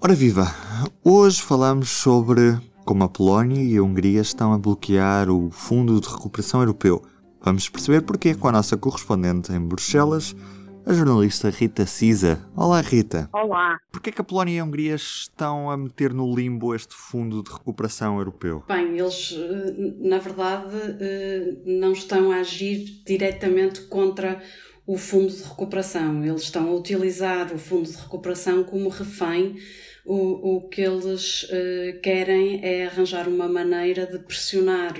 Ora viva! Hoje falamos sobre como a Polónia e a Hungria estão a bloquear o Fundo de Recuperação Europeu. Vamos perceber porquê com a nossa correspondente em Bruxelas, a jornalista Rita Cisa. Olá, Rita. Olá. Porquê que a Polónia e a Hungria estão a meter no limbo este Fundo de Recuperação Europeu? Bem, eles, eh, na verdade, eh, não estão a agir diretamente contra o Fundo de Recuperação. Eles estão a utilizar o Fundo de Recuperação como refém o, o que eles uh, querem é arranjar uma maneira de pressionar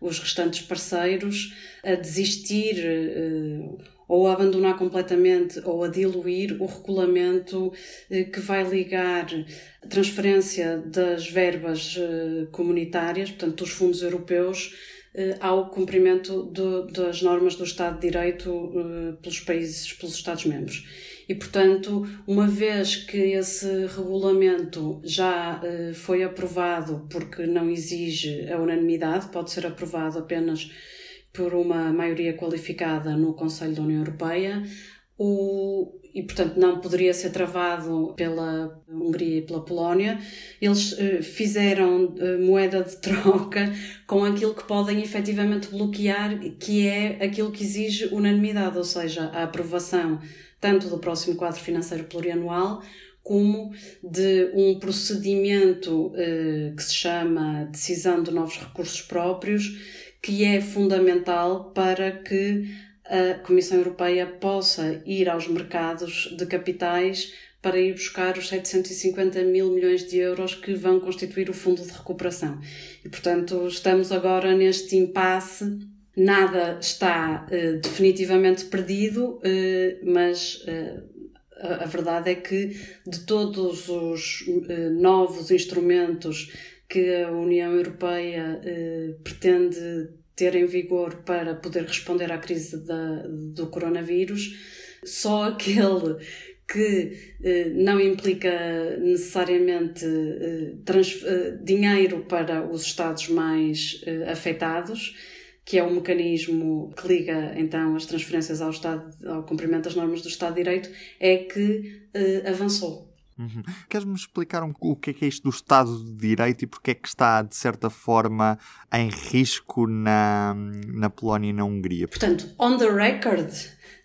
os restantes parceiros a desistir uh, ou a abandonar completamente ou a diluir o regulamento uh, que vai ligar a transferência das verbas comunitárias, portanto, dos fundos europeus, ao cumprimento das normas do Estado de Direito pelos países, pelos Estados-membros. E, portanto, uma vez que esse regulamento já uh, foi aprovado, porque não exige a unanimidade, pode ser aprovado apenas por uma maioria qualificada no Conselho da União Europeia, o, e, portanto, não poderia ser travado pela Hungria e pela Polónia. Eles uh, fizeram uh, moeda de troca com aquilo que podem efetivamente bloquear, que é aquilo que exige unanimidade, ou seja, a aprovação tanto do próximo quadro financeiro plurianual, como de um procedimento eh, que se chama decisão de novos recursos próprios, que é fundamental para que a Comissão Europeia possa ir aos mercados de capitais para ir buscar os 750 mil milhões de euros que vão constituir o Fundo de Recuperação. E, portanto, estamos agora neste impasse nada está uh, definitivamente perdido, uh, mas uh, a, a, verdade é que de todos os novos instrumentos que a União Europeia pretende ter em vigor para poder responder à crise da, do coronavírus, só aquele que não implica necessariamente dinheiro para os Estados mais afetados, que é um mecanismo que liga então as transferências ao, Estado, ao cumprimento das normas do Estado de Direito, é que uh, avançou. Uhum. Queres-me explicar um, o que é, que é isto do Estado de Direito e porque é que está, de certa forma, em risco na, na Polónia e na Hungria? Portanto, on the record,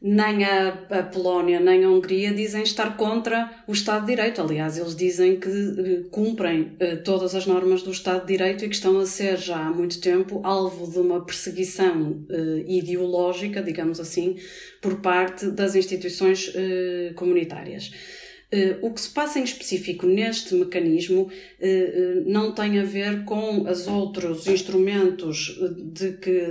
nem a, a, Polónia nem a Hungria dizem estar contra o Estado de Direito. Aliás, eles dizem que uh, cumprem uh, todas as normas do Estado de Direito e que estão a ser já há muito tempo alvo de uma perseguição uh, ideológica, digamos assim, por parte das instituições comunitárias. Uh, o que se passa em específico neste mecanismo uh, uh, não tem a ver com os outros instrumentos de que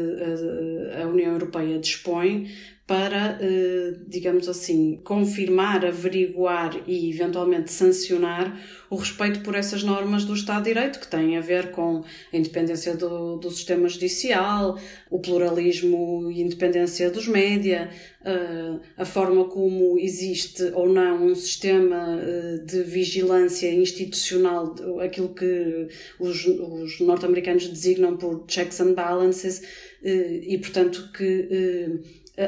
a União Europeia dispõe para, eh, digamos assim, confirmar, averiguar e eventualmente sancionar o respeito por essas normas do Estado de Direito, que têm a ver com a independência do, do sistema judicial, o pluralismo e independência dos média, eh, a forma como existe ou não um sistema eh, de vigilância institucional, aquilo que os, os norte-americanos designam por checks and balances, e portanto que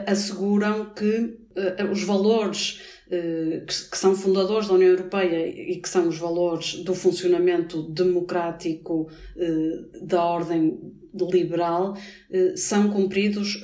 asseguram que uh, os valores uh, que, são fundadores da União Europeia e que são os valores do funcionamento democrático da ordem liberal são cumpridos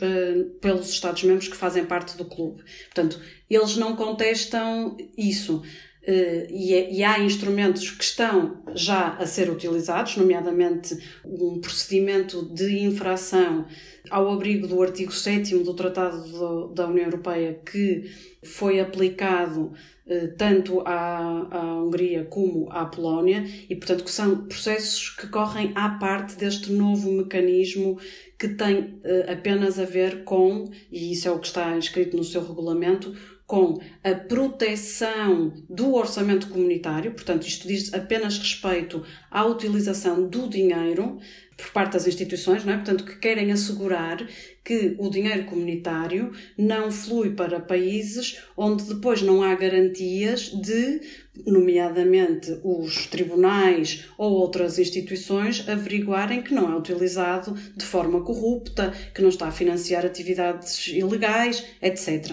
pelos Estados-membros que fazem parte do clube. Portanto, eles não contestam isso. Uh, e, é, e, há instrumentos que estão já a ser utilizados, nomeadamente um procedimento de infração ao abrigo do artigo 7 do Tratado do, da União Europeia, que foi aplicado uh, tanto à, à, Hungria como à Polónia, e portanto que são processos que correm à parte deste novo mecanismo que tem uh, apenas a ver com, e isso é o que está escrito no seu regulamento, com a proteção do orçamento comunitário, portanto, isto diz apenas respeito à utilização do dinheiro por parte das instituições, não é? portanto, que querem assegurar que o dinheiro comunitário não flui para países onde depois não há garantias de, nomeadamente os tribunais ou outras instituições, averiguarem que não é utilizado de forma corrupta, que não está a financiar atividades ilegais, etc.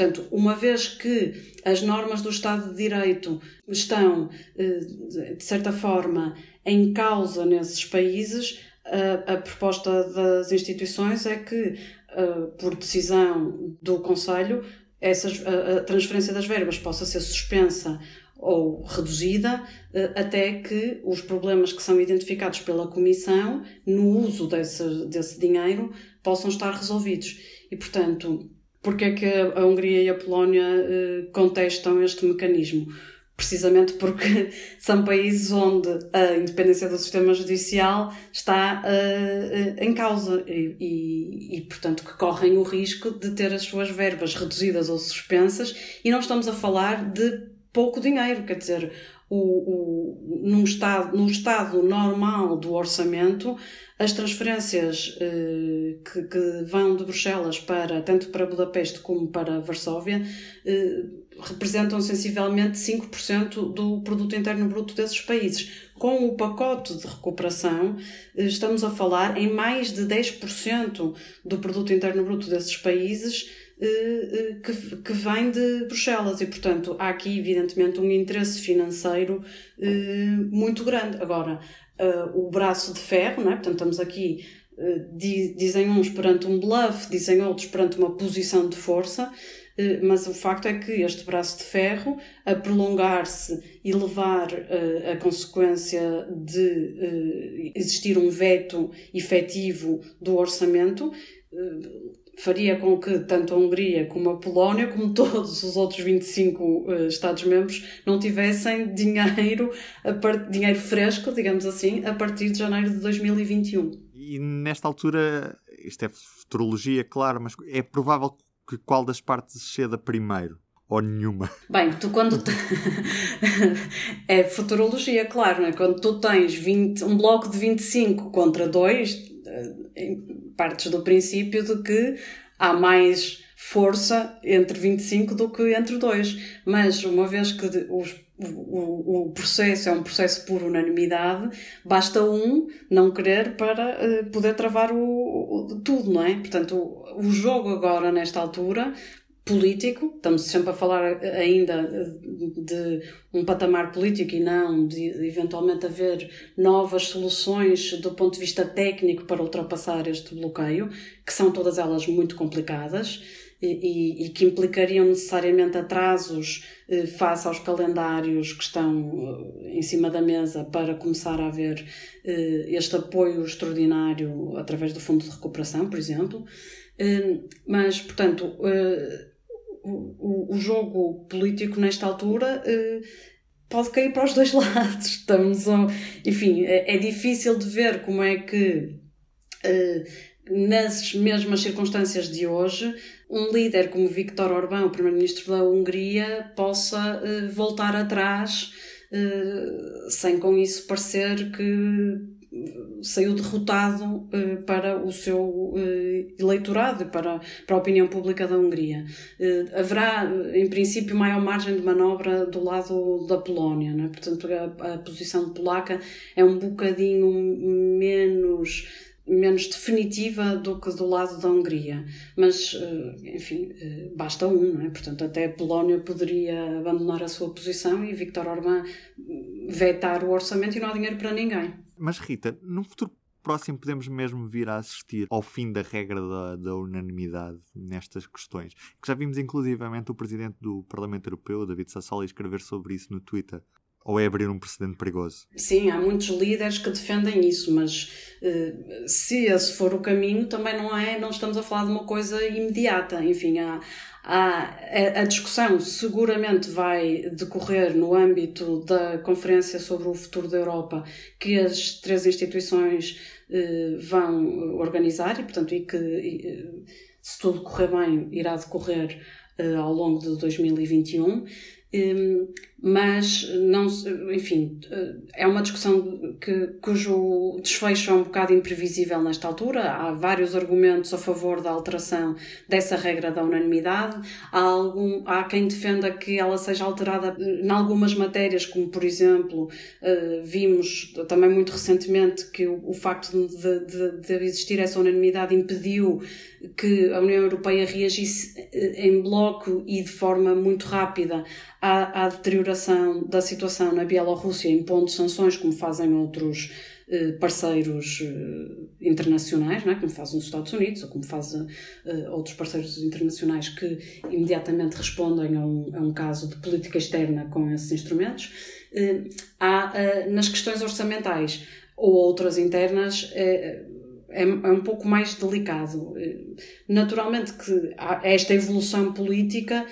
Portanto, uma vez que as normas do Estado de Direito estão, de certa forma, em causa nesses países, a, a proposta das instituições é que, por decisão do Conselho, essas, a, a transferência das verbas possa ser suspensa ou reduzida eh, até que os problemas que são identificados pela Comissão no uso desse, desse dinheiro possam estar resolvidos. E, portanto, porque é que a Hungria e a Polónia eh, contestam este mecanismo? Precisamente porque são países onde a independência do sistema judicial está uh, em causa. E, e, e, portanto, que correm o risco de ter as suas verbas reduzidas ou suspensas, e não estamos a falar de pouco dinheiro, quer dizer, o, o, num, estado, num estado normal do orçamento, as transferências eh, que, que, vão de Bruxelas para, tanto para Budapeste como para Varsóvia, eh, representam sensivelmente 5% do produto interno bruto desses países. Com o pacote de recuperação, eh, estamos a falar em mais de 10% do produto interno bruto desses países que, que vem de Bruxelas e, portanto, há aqui, evidentemente, um interesse financeiro eh, muito grande. Agora, o braço de ferro, não é? portanto, estamos aqui, dizem uns perante um bluff, dizem outros perante uma posição de força, mas o facto é que este braço de ferro, a prolongar-se e levar a consequência de existir um veto efetivo do orçamento, faria com que tanto a Hungria como a Polónia, como todos os outros 25 uh, eh, Estados-membros, não tivessem dinheiro, part... dinheiro fresco, digamos assim, a partir de janeiro de 2021. E nesta altura, isto é futurologia, claro, mas é provável que qual das partes ceda primeiro? Ou nenhuma? Bem, tu quando. Te... é futurologia, claro, é? quando tu tens 20, um bloco de 25 contra 2, eh, partes do princípio de que há mais força entre 25 do que entre dois. Mas uma vez que os, o, o, processo é um processo por unanimidade, basta um não querer para uh, poder travar o, o, tudo, não é? Portanto, o, o jogo agora, nesta altura, político, estamos sempre a falar ainda de um patamar político e não de eventualmente haver novas soluções do ponto de vista técnico para ultrapassar este bloqueio, que são todas elas muito complicadas. E, e, que implicariam necessariamente atrasos eh, face aos calendários que estão eh, em cima da mesa para começar a haver eh, este apoio extraordinário através do Fundo de Recuperação, por exemplo. Eh, mas, portanto, eh, o, o, jogo político nesta altura uh, pode cair para os dois lados. Estamos, a, enfim, é, é, difícil de ver como é que uh, nas mesmas circunstâncias de hoje um líder como Viktor Orbán, o primeiro-ministro da Hungria, possa uh, voltar atrás sem com isso parecer que saiu derrotado uh, para o seu uh, eleitorado, para, para a opinião pública da Hungria. Uh, haverá, em princípio, maior margem de manobra do lado da Polónia, né? portanto, a, a posição polaca é um bocadinho menos menos definitiva do que do lado da Hungria. Mas, enfim, basta um, não é? Portanto, até a Polónia poderia abandonar a sua posição e Viktor Orbán vetar o orçamento e não há dinheiro para ninguém. Mas Rita, no futuro próximo podemos mesmo vir a assistir ao fim da regra da, da, unanimidade nestas questões. Que já vimos inclusivamente o presidente do Parlamento Europeu, David Sassoli, escrever sobre isso no Twitter. Ou é abrir um precedente perigoso? Sim, há muitos líderes que defendem isso, mas uh, se esse for o caminho, também não é, não estamos a falar de uma coisa imediata. Enfim, há, há, a discussão seguramente vai decorrer no âmbito da Conferência sobre o Futuro da Europa, que as três instituições uh, vão organizar e, portanto, e que, uh, se tudo correr bem, irá decorrer ao longo de 2021. Mas não, enfim, é uma discussão que, cujo desfecho é um bocado imprevisível nesta altura. Há vários argumentos a favor da alteração dessa regra da unanimidade. Há, algum, há quem defenda que ela seja alterada em algumas matérias, como por exemplo, eh, vimos também muito recentemente que o, o facto de, de, de existir essa unanimidade impediu que a União Europeia reagisse eh, em bloco e de forma muito rápida à, à deterioração da situação na Bielorrússia, impondo sanções, como fazem outros eh, parceiros eh, internacionais, não é? como fazem os Estados Unidos ou como fazem outros parceiros internacionais que imediatamente respondem a um, a um caso de política externa com esses instrumentos. Há, nas questões orçamentais ou outras internas, é, é um pouco mais delicado. Naturalmente que esta evolução política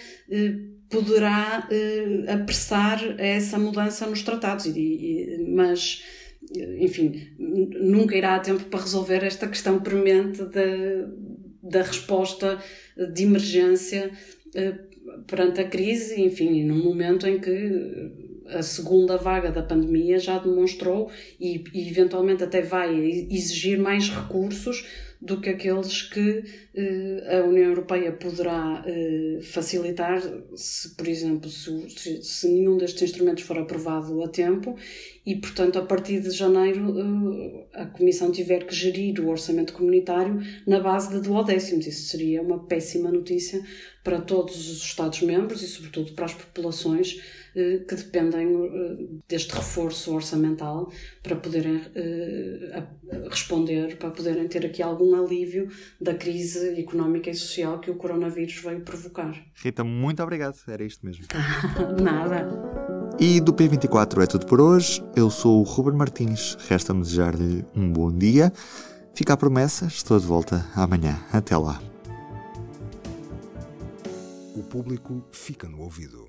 poderá uh, apressar essa mudança nos tratados, e, e, mas, enfim, nunca irá a tempo para resolver esta questão premente da, da resposta de emergência uh, perante a crise, enfim, num momento em que a segunda vaga da pandemia já demonstrou e, e eventualmente até vai exigir mais recursos do que aqueles que eh, a União Europeia poderá eh, facilitar se, por exemplo, se, se, nenhum destes instrumentos for aprovado a tempo e, portanto, a partir de janeiro eh, a Comissão tiver que gerir o orçamento comunitário na base de duodécimos. Isso seria uma péssima notícia para todos os Estados-membros e, sobretudo, para as populações que dependem eh, deste reforço orçamental para poderem eh, responder, para poderem ter aqui algum alívio da crise económica e social que o coronavírus veio provocar. Rita, muito obrigado. Era isto mesmo. Nada. E do P24 é tudo por hoje. Eu sou o Ruben Martins. Resta-me desejar-lhe um bom dia. Fica a promessa, estou de volta amanhã. Até lá. O público fica no ouvido.